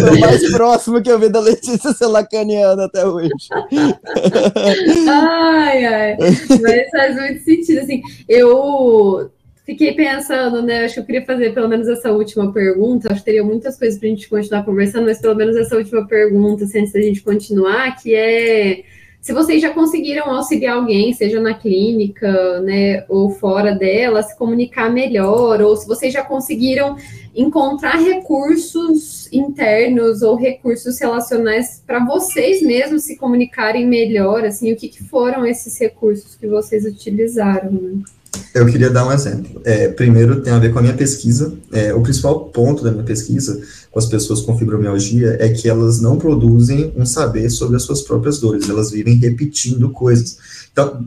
é o mais próximo que eu vi da Letícia ser lacaniana até hoje. ai, ai. Mas faz muito sentido. Assim, eu fiquei pensando, né? Acho que eu queria fazer pelo menos essa última pergunta. Acho que teria muitas coisas para a gente continuar conversando, mas pelo menos essa última pergunta, assim, antes da gente continuar, que é se vocês já conseguiram auxiliar alguém, seja na clínica, né, ou fora dela, se comunicar melhor, ou se vocês já conseguiram encontrar recursos internos ou recursos relacionais para vocês mesmos se comunicarem melhor, assim, o que, que foram esses recursos que vocês utilizaram, né? Eu queria dar um exemplo. É, primeiro, tem a ver com a minha pesquisa. É, o principal ponto da minha pesquisa com as pessoas com fibromialgia é que elas não produzem um saber sobre as suas próprias dores, elas vivem repetindo coisas. Então,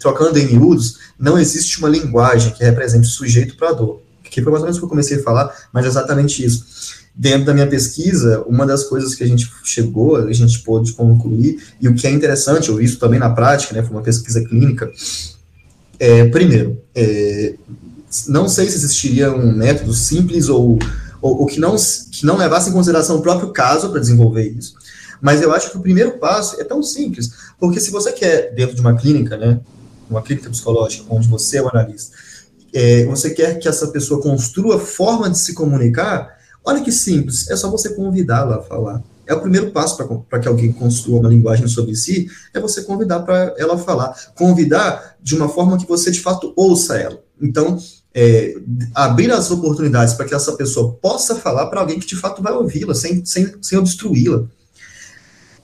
trocando em miúdos, não existe uma linguagem que represente o sujeito para a dor. Que foi mais ou menos o que eu comecei a falar, mas é exatamente isso. Dentro da minha pesquisa, uma das coisas que a gente chegou, a gente pôde concluir, e o que é interessante, eu vi isso também na prática, né, foi uma pesquisa clínica, é, primeiro, é, não sei se existiria um método simples ou, ou, ou, que, não, que não levasse em consideração o próprio caso para desenvolver isso, mas eu acho que o primeiro passo é tão simples, porque se você quer, dentro de uma clínica, né, uma clínica psicológica, onde você é o analista, é, você quer que essa pessoa construa forma de se comunicar, olha que simples, é só você convidá-la a falar. É o primeiro passo para que alguém construa uma linguagem sobre si, é você convidar para ela falar. Convidar de uma forma que você de fato ouça ela. Então, é, abrir as oportunidades para que essa pessoa possa falar para alguém que de fato vai ouvi-la, sem, sem, sem obstruí-la.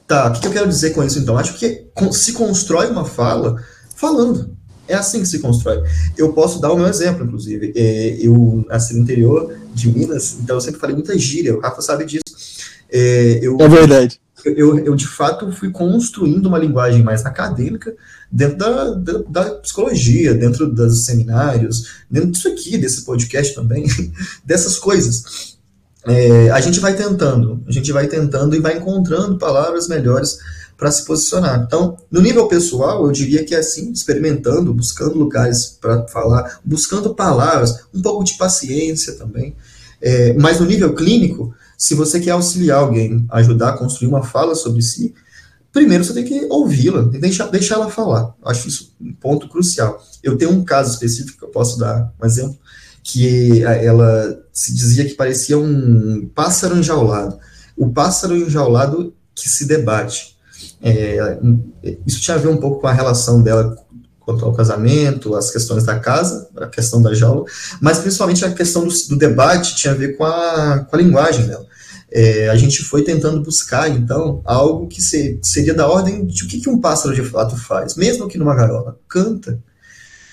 Tá, o que, que eu quero dizer com isso então? Acho que se constrói uma fala falando. É assim que se constrói. Eu posso dar o meu exemplo, inclusive. É, eu nasci no interior de Minas, então eu sempre falei muita gíria, o Rafa sabe disso. É, eu, é verdade. Eu, eu, de fato, fui construindo uma linguagem mais acadêmica dentro da, da, da, psicologia, dentro dos seminários, dentro disso aqui, desse podcast também, dessas coisas. É, a gente vai tentando, a gente vai tentando e vai encontrando palavras melhores para se posicionar. Então, no nível pessoal, eu diria que é assim, experimentando, buscando lugares para falar, buscando palavras, um pouco de paciência também. É, mas no nível clínico, se você quer auxiliar alguém, ajudar a construir uma fala sobre si, primeiro você tem que ouvi-la, deixar, deixar ela falar. Acho isso um ponto crucial. Eu tenho um caso específico, eu posso dar um exemplo, que ela se dizia que parecia um pássaro enjaulado. O pássaro enjaulado que se debate. É, isso tinha a ver um pouco com a relação dela quanto ao casamento, as questões da casa, a questão da jaula, mas principalmente a questão do, do debate tinha a ver com a, com a linguagem dela. É, a gente foi tentando buscar, então, algo que ser, seria da ordem de o que, que um pássaro de fato faz, mesmo que numa gaiola, canta.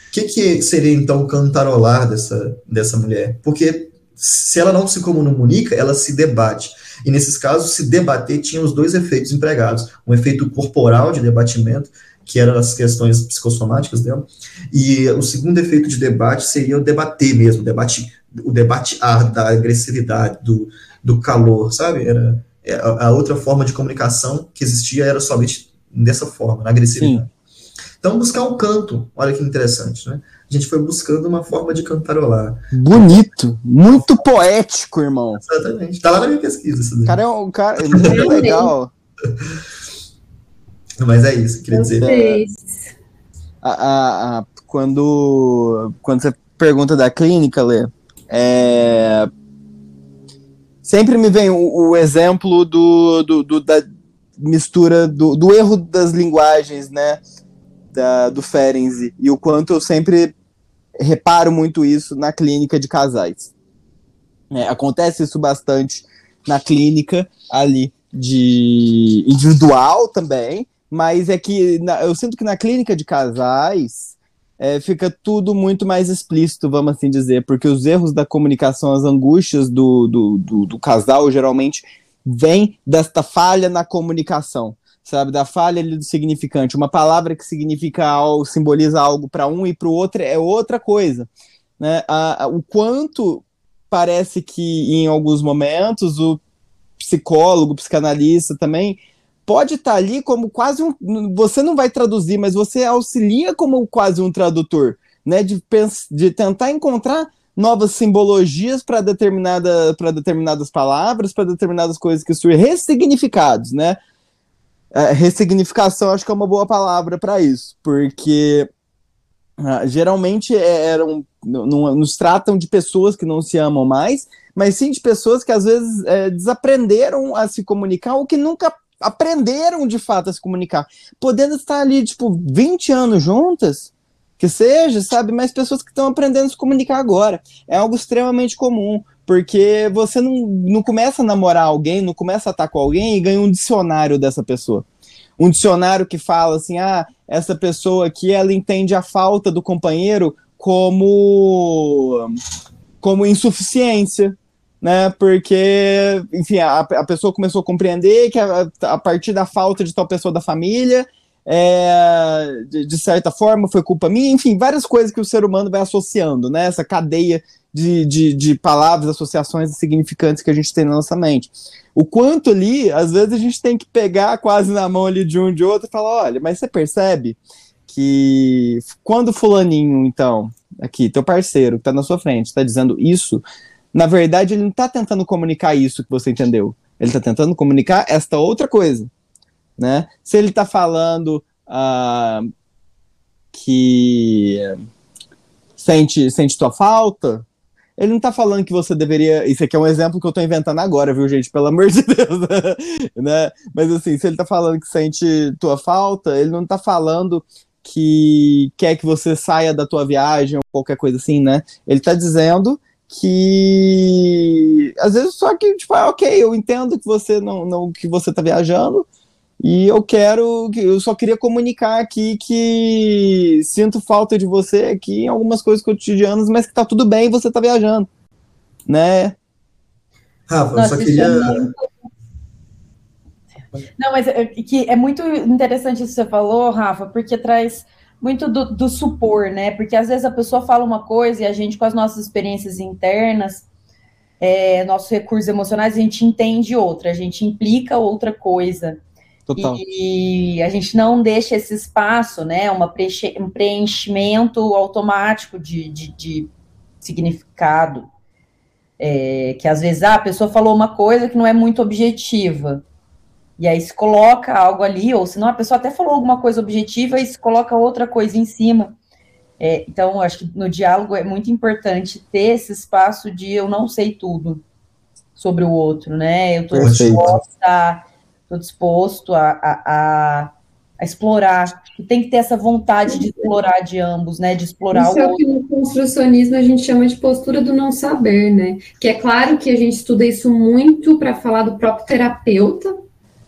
O que, que seria, então, cantarolar dessa, dessa mulher? Porque se ela não se comunica, ela se debate. E nesses casos, se debater tinha os dois efeitos empregados: um efeito corporal de debatimento que eram as questões psicossomáticas dela. E o segundo efeito de debate seria o debater mesmo, o debate, o debate da agressividade, do, do calor, sabe? Era é, a, outra forma de comunicação que existia era somente dessa forma, na agressividade. Sim. Então, buscar um canto, olha que interessante, né? A gente foi buscando uma forma de cantarolar. Bonito, muito poético, irmão. Exatamente. Tá lá na minha pesquisa isso daí. Cara, é um cara é muito legal. Mas é isso, queria dizer. A, a, a, quando, quando você pergunta da clínica, Lê, é, sempre me vem o, o exemplo do, do, do, da mistura, do, do erro das linguagens, né? Da, do Ferenczi, e o quanto eu sempre reparo muito isso na clínica de casais. É, acontece isso bastante na clínica ali de individual também, mas é que na, eu sinto que na clínica de casais é, fica tudo muito mais explícito, vamos assim dizer, porque os erros da comunicação, as angústias do, do, do, do casal geralmente vêm desta falha na comunicação sabe, da falha ali do significante. Uma palavra que significa algo, simboliza algo para um e para o outro é outra coisa. Né? A, a, o quanto parece que em alguns momentos o psicólogo, o psicanalista também pode estar tá ali como quase um. Você não vai traduzir, mas você auxilia como quase um tradutor, né? De, de tentar encontrar novas simbologias para determinada, determinadas palavras, para determinadas coisas que surgem, ressignificados, né? É, ressignificação acho que é uma boa palavra para isso, porque ah, geralmente é, eram, nos tratam de pessoas que não se amam mais, mas sim de pessoas que às vezes é, desaprenderam a se comunicar ou que nunca aprenderam de fato a se comunicar, podendo estar ali, tipo, 20 anos juntas, que seja, sabe? Mas pessoas que estão aprendendo a se comunicar agora. É algo extremamente comum, porque você não, não começa a namorar alguém, não começa a estar com alguém e ganha um dicionário dessa pessoa. Um dicionário que fala assim: ah, essa pessoa aqui ela entende a falta do companheiro como, como insuficiência. Né, porque, enfim, a, a pessoa começou a compreender que a, a partir da falta de tal pessoa da família, é, de, de, certa forma foi culpa minha, enfim, várias coisas que o ser humano vai associando, né? Essa cadeia de, de, de palavras, associações significantes que a gente tem na nossa mente. O quanto ali, às vezes a gente tem que pegar quase na mão ali de um de outro e falar: olha, mas você percebe que quando fulaninho, então, aqui, teu parceiro que tá na sua frente, está dizendo isso, na verdade ele não está tentando comunicar isso que você entendeu. Ele está tentando comunicar esta outra coisa né? Se ele está falando uh, que sente, sente tua falta, ele não está falando que você deveria. Isso aqui é um exemplo que eu estou inventando agora, viu, gente? Pelo amor de Deus. né? Mas assim, se ele está falando que sente tua falta, ele não está falando que quer que você saia da tua viagem ou qualquer coisa assim, né? Ele está dizendo que às vezes só que tipo, ah, ok, eu entendo que você não, não que você está viajando, e eu quero, eu só queria comunicar aqui que sinto falta de você aqui em algumas coisas cotidianas, mas que tá tudo bem, você tá viajando, né? Rafa, eu só queria. É Não, mas é, que é muito interessante isso que você falou, Rafa, porque traz muito do, do, supor, né? Porque às vezes a pessoa fala uma coisa e a gente, com as nossas experiências internas, é, nossos recursos emocionais, a gente entende outra, a gente implica outra coisa. Total. E a gente não deixa esse espaço, né? Uma preenche, um preenchimento automático de, de, de significado. É, que às vezes ah, a pessoa falou uma coisa que não é muito objetiva. E aí se coloca algo ali, ou senão a pessoa até falou alguma coisa objetiva e se coloca outra coisa em cima. É, então, acho que no diálogo é muito importante ter esse espaço de eu não sei tudo sobre o outro, né? Eu estou disposta estou disposto a, a, a, a, explorar, que tem que ter essa vontade de explorar de ambos, né? De explorar Isso o é o que no construcionismo a gente chama de postura do não saber, né? Que é claro que a gente estuda isso muito para falar do próprio terapeuta,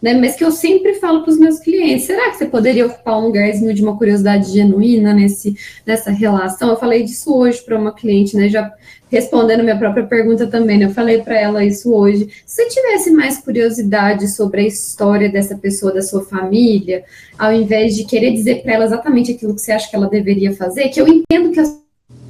né? Mas que eu sempre falo para os meus clientes: será que você poderia ocupar um lugarzinho de uma curiosidade genuína nesse, nessa relação? Eu falei disso hoje para uma cliente, né? Já respondendo minha própria pergunta também, né? Eu falei para ela isso hoje. Se você tivesse mais curiosidade sobre a história dessa pessoa, da sua família, ao invés de querer dizer para ela exatamente aquilo que você acha que ela deveria fazer, que eu entendo que as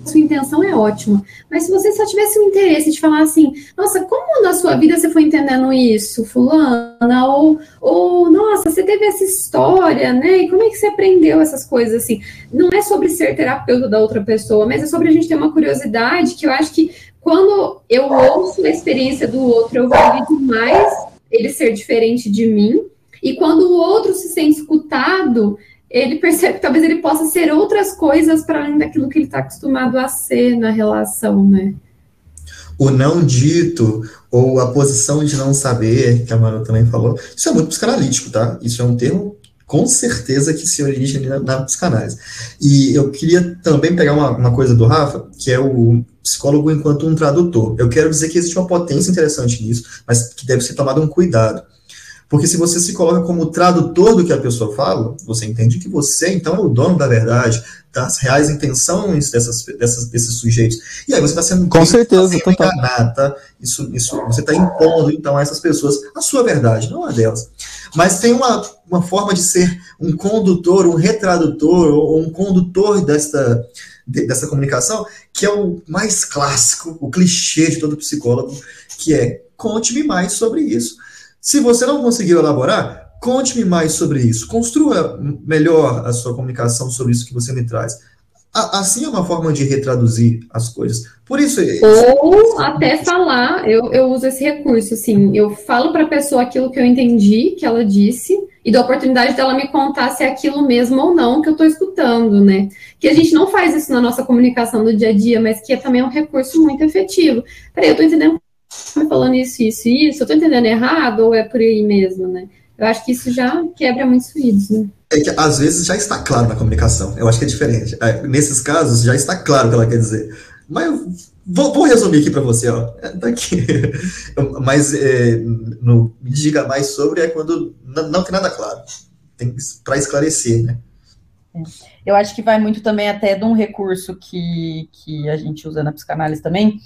sua intenção é ótima. Mas se você só tivesse o interesse de falar assim, nossa, como na sua vida você foi entendendo isso, fulana? Ou, ou nossa, você teve essa história, né? E como é que você aprendeu essas coisas assim? Não é sobre ser terapeuta da outra pessoa, mas é sobre a gente ter uma curiosidade que eu acho que quando eu ouço a experiência do outro, eu valido mais ele ser diferente de mim. E quando o outro se sente escutado, ele percebe que talvez ele possa ser outras coisas para além daquilo que ele está acostumado a ser na relação, né? O não dito, ou a posição de não saber, que a Manu também falou, isso é muito psicanalítico, tá? Isso é um termo com certeza que se origina na, na psicanálise. E eu queria também pegar uma, uma coisa do Rafa, que é o psicólogo enquanto um tradutor. Eu quero dizer que existe uma potência interessante nisso, mas que deve ser tomado um cuidado. Porque se você se coloca como tradutor do que a pessoa fala, você entende que você, então, é o dono da verdade, das reais intenções dessas, dessas, desses sujeitos. E aí você está sendo com certeza tá enganar, tá? Isso, isso, você está impondo, então, a essas pessoas a sua verdade, não a delas. Mas tem uma, uma forma de ser um condutor, um retradutor, ou um condutor desta, dessa comunicação, que é o mais clássico, o clichê de todo psicólogo, que é conte-me mais sobre isso. Se você não conseguiu elaborar, conte-me mais sobre isso. Construa melhor a sua comunicação sobre isso que você me traz. Assim é uma forma de retraduzir as coisas. Por isso. Ou até falar, eu, eu uso esse recurso, assim, eu falo para a pessoa aquilo que eu entendi, que ela disse, e dou a oportunidade dela me contar se é aquilo mesmo ou não que eu estou escutando, né? Que a gente não faz isso na nossa comunicação do dia a dia, mas que é também um recurso muito efetivo. Peraí, eu estou entendendo falando isso, isso e isso, eu tô entendendo errado ou é por aí mesmo, né? Eu acho que isso já quebra muitos ruídos, né? É que às vezes já está claro na comunicação. Eu acho que é diferente. É, nesses casos já está claro o que ela quer dizer. Mas vou, vou resumir aqui para você, ó. É daqui. Mas é, no, me diga mais sobre é quando não, não tem nada claro. Tem para esclarecer, né? Eu acho que vai muito também até de um recurso que, que a gente usa na psicanálise também,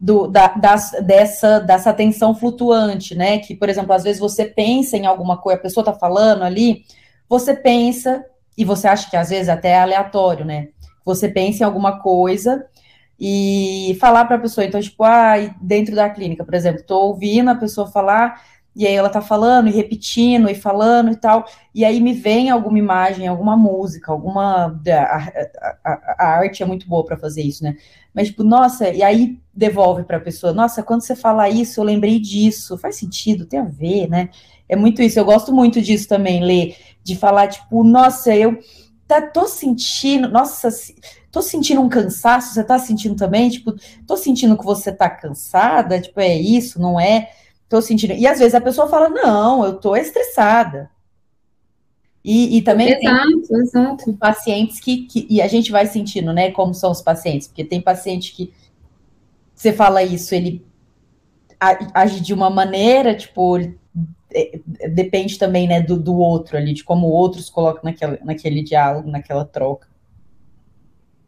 do, da, das, dessa, dessa atenção flutuante, né? Que, por exemplo, às vezes você pensa em alguma coisa, a pessoa está falando ali, você pensa, e você acha que às vezes até é aleatório, né? Você pensa em alguma coisa e falar para a pessoa, então, tipo, ah, dentro da clínica, por exemplo, estou ouvindo a pessoa falar, e aí ela tá falando e repetindo e falando e tal, e aí me vem alguma imagem, alguma música, alguma. A, a, a arte é muito boa para fazer isso, né? Mas, tipo, nossa, e aí devolve para a pessoa, nossa, quando você fala isso, eu lembrei disso, faz sentido, tem a ver, né? É muito isso, eu gosto muito disso também, ler, de falar, tipo, nossa, eu tá, tô sentindo, nossa, tô sentindo um cansaço, você tá sentindo também? Tipo, tô sentindo que você tá cansada, tipo, é isso, não é? Tô sentindo. E às vezes a pessoa fala, não, eu tô estressada. E, e também exato, tem exato. pacientes que, que. E a gente vai sentindo, né, como são os pacientes, porque tem paciente que você fala isso, ele age de uma maneira, tipo, é, depende também, né, do, do outro ali, de como outros colocam naquele, naquele diálogo, naquela troca.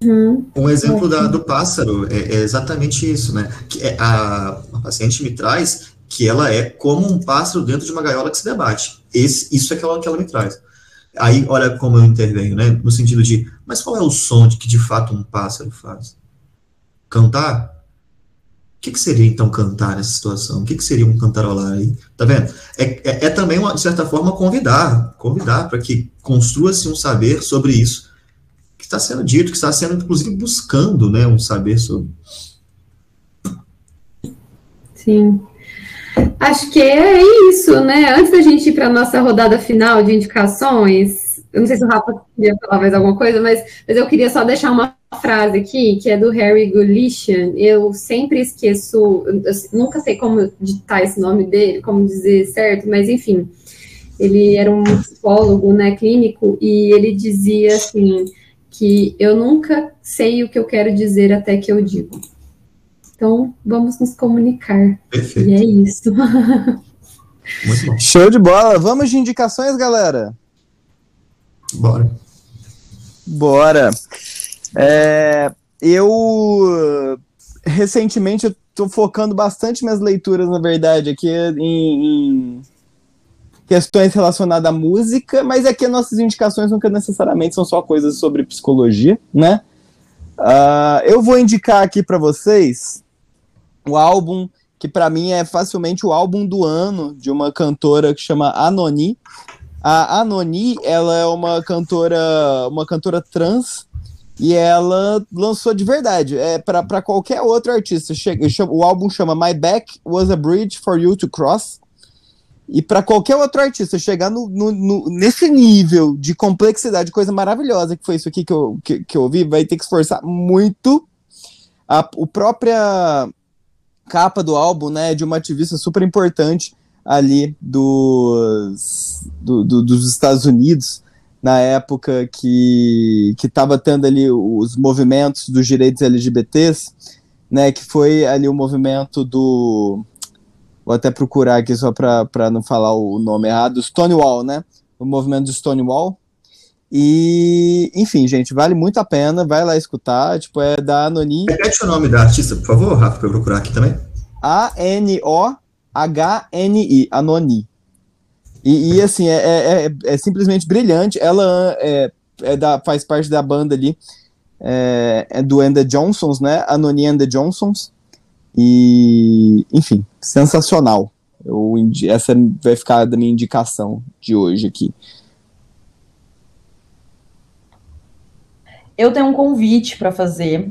Uhum. Um exemplo da, do pássaro é, é, exatamente isso, né? Que é, a, a paciente me traz que ela é como um pássaro dentro de uma gaiola que se debate. Esse, isso é que ela, que ela me traz. Aí, olha como eu intervenho, né? No sentido de, mas qual é o som de que de fato um pássaro faz? Cantar? O que, que seria então cantar nessa situação? O que, que seria um cantarolar aí? Tá vendo? É, é, é também, uma, de certa forma, convidar, convidar para que construa-se um saber sobre isso que está sendo dito, que está sendo, inclusive, buscando né, um saber sobre. Sim. Acho que é isso, né? Antes da gente ir para a nossa rodada final de indicações, eu não sei se o Rafa queria falar mais alguma coisa, mas, mas eu queria só deixar uma frase aqui, que é do Harry Gulishan. Eu sempre esqueço, eu nunca sei como ditar esse nome dele, como dizer certo, mas enfim, ele era um psicólogo, né, clínico, e ele dizia assim, que eu nunca sei o que eu quero dizer até que eu digo. Então, vamos nos comunicar. Perfeito. E é isso. Muito bom. Show de bola. Vamos de indicações, galera? Bora. Bora. É, eu recentemente eu tô focando bastante minhas leituras, na verdade, aqui em, em questões relacionadas à música, mas aqui as nossas indicações nunca necessariamente são só coisas sobre psicologia, né? Uh, eu vou indicar aqui para vocês o álbum que para mim é facilmente o álbum do ano de uma cantora que chama Anoni. A Anoni, ela é uma cantora, uma cantora trans e ela lançou de verdade. É para qualquer outro artista. Chega, o álbum chama My Back Was a Bridge for You to Cross. E para qualquer outro artista chegar no, no, no, nesse nível de complexidade, coisa maravilhosa que foi isso aqui que eu, que, que eu ouvi, vai ter que esforçar muito. A, o própria capa do álbum, né, de uma ativista super importante ali dos, do, do, dos Estados Unidos, na época que estava tendo ali os movimentos dos direitos LGBTs, né, que foi ali o movimento do vou até procurar aqui só para não falar o nome errado, Stonewall, né? O movimento do Stonewall. E, enfim, gente, vale muito a pena, vai lá escutar, tipo, é da Anoni. Repete o nome da artista, por favor, Rafa, para eu procurar aqui também. A-N-O-H-N-I, Anoni. E, e assim, é, é, é, é, simplesmente brilhante. Ela é, é da, faz parte da banda ali, é, é do the Johnsons, né? Anoni the Johnsons. E, enfim, sensacional. Eu, essa vai ficar da minha indicação de hoje aqui. Eu tenho um convite para fazer,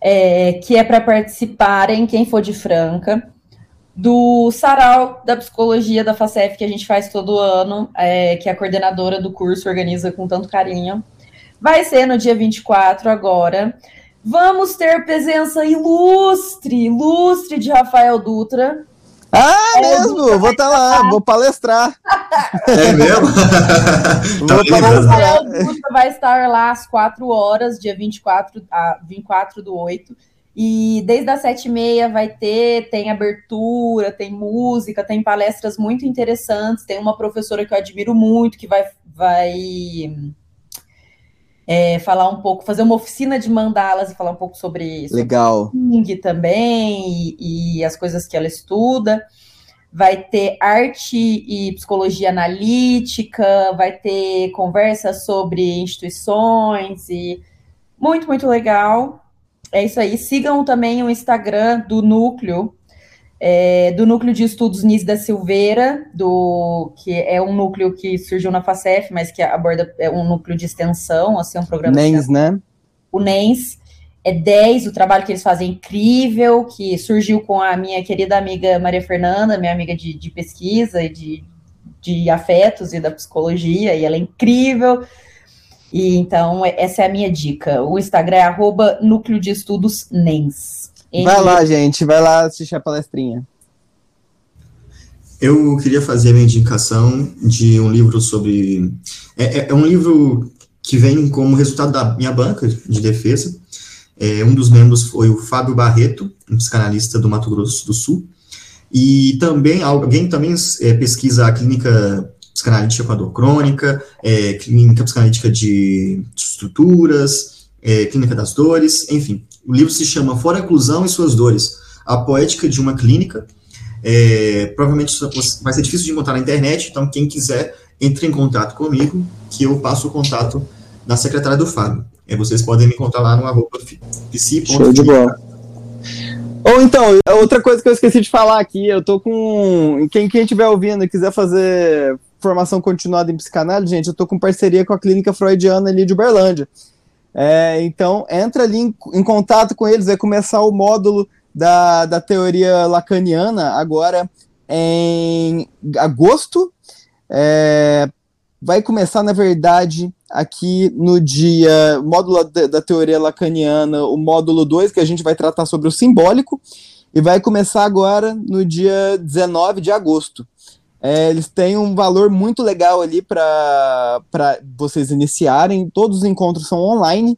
é, que é para participarem, quem for de Franca, do Sarau da Psicologia da FACEF, que a gente faz todo ano, é, que a coordenadora do curso organiza com tanto carinho. Vai ser no dia 24 agora. Vamos ter presença ilustre, ilustre de Rafael Dutra. Ah, é mesmo? Vou estar tá lá, vou palestrar. É mesmo? vou palestrar. O vai estar lá às 4 horas, dia 24, a 24 do 8. E desde as sete e meia vai ter, tem abertura, tem música, tem palestras muito interessantes. Tem uma professora que eu admiro muito, que vai, vai é, falar um pouco, fazer uma oficina de mandalas e falar um pouco sobre, sobre Legal. Também e, e, as coisas que ela estuda. Vai ter arte e psicologia analítica, vai ter conversas sobre instituições e muito, muito legal. É isso aí. Sigam também o Instagram do Núcleo, é, do Núcleo de Estudos Nis da Silveira, do, que é um núcleo que surgiu na FACEF, mas que aborda é um núcleo de extensão, assim, um programa... NENS, né? O NENS. É 10, o trabalho que eles fazem é incrível, que surgiu com a minha querida amiga Maria Fernanda, minha amiga de, de pesquisa e de, de afetos e da psicologia, e ela é incrível. E então, essa é a minha dica. O Instagram é arroba Núcleo de Estudos NENS. Vai lá, gente, vai lá assistir a palestrinha. Eu queria fazer a minha indicação de um livro sobre. É, é, é, um livro que vem como resultado da minha banca de defesa. É, um dos membros foi o Fábio Barreto, um psicanalista do Mato Grosso do Sul. E também, alguém também é, pesquisa a clínica psicanalítica com a dor crônica, é, clínica psicanalítica de estruturas, é, clínica das dores, enfim. O livro se chama Fora a Inclusão e Suas Dores, a poética de uma clínica. É, provavelmente vai ser difícil de encontrar na internet, então quem quiser, entre em contato comigo, que eu passo o contato da secretária do Fábio. É, vocês podem me encontrar lá no arroba Show de bola. Ou então, outra coisa que eu esqueci de falar aqui, eu tô com. Quem, quem estiver ouvindo e quiser fazer formação continuada em psicanálise, gente, eu tô com parceria com a Clínica Freudiana ali de Uberlândia. É, então, entra ali em, em, contato com eles, vai começar o módulo da, da teoria lacaniana agora em agosto. É, vai começar, na verdade, aqui no dia, módulo da, da teoria lacaniana, o módulo 2, que a gente vai tratar sobre o simbólico, e vai começar agora no dia 19 de agosto. É, eles têm um valor muito legal ali para vocês iniciarem. Todos os encontros são online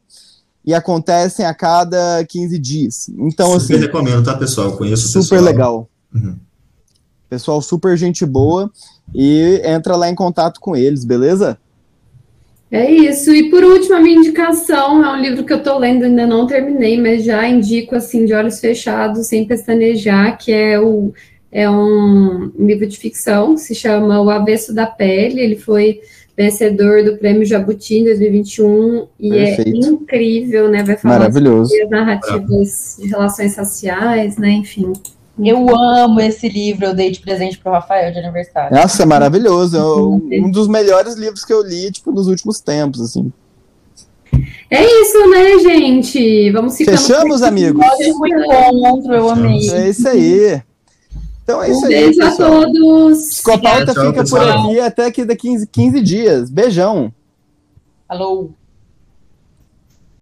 e acontecem a cada 15 dias. Então, super assim. recomendo, tá, pessoal? Eu conheço Super pessoal. legal. Uhum. Pessoal, super gente boa. E entra lá em contato com eles, beleza? É isso. E por último, a minha indicação é um livro que eu estou lendo, ainda não terminei, mas já indico assim de olhos fechados, sem pestanejar, que é o é um livro de ficção, se chama O Avesso da Pele. Ele foi vencedor do Prêmio Jabuti em 2021 e é Perfeito. é incrível, né? Vai falar Maravilhoso. sobre as narrativas de relações raciais, né? Enfim. Eu amo esse livro, eu dei de presente para o Rafael de aniversário. Nossa, é maravilhoso. É um dos melhores livros que eu li, tipo, nos últimos tempos, assim. É isso, né, gente? Vamos ficar. Fechamos, amigos. Muito encontro, eu amei. É isso aí. Então é isso um aí. Beijo pessoal. a todos. Psicopauta fica pessoal. por aqui até que daqui 15, 15 dias. Beijão. Alô.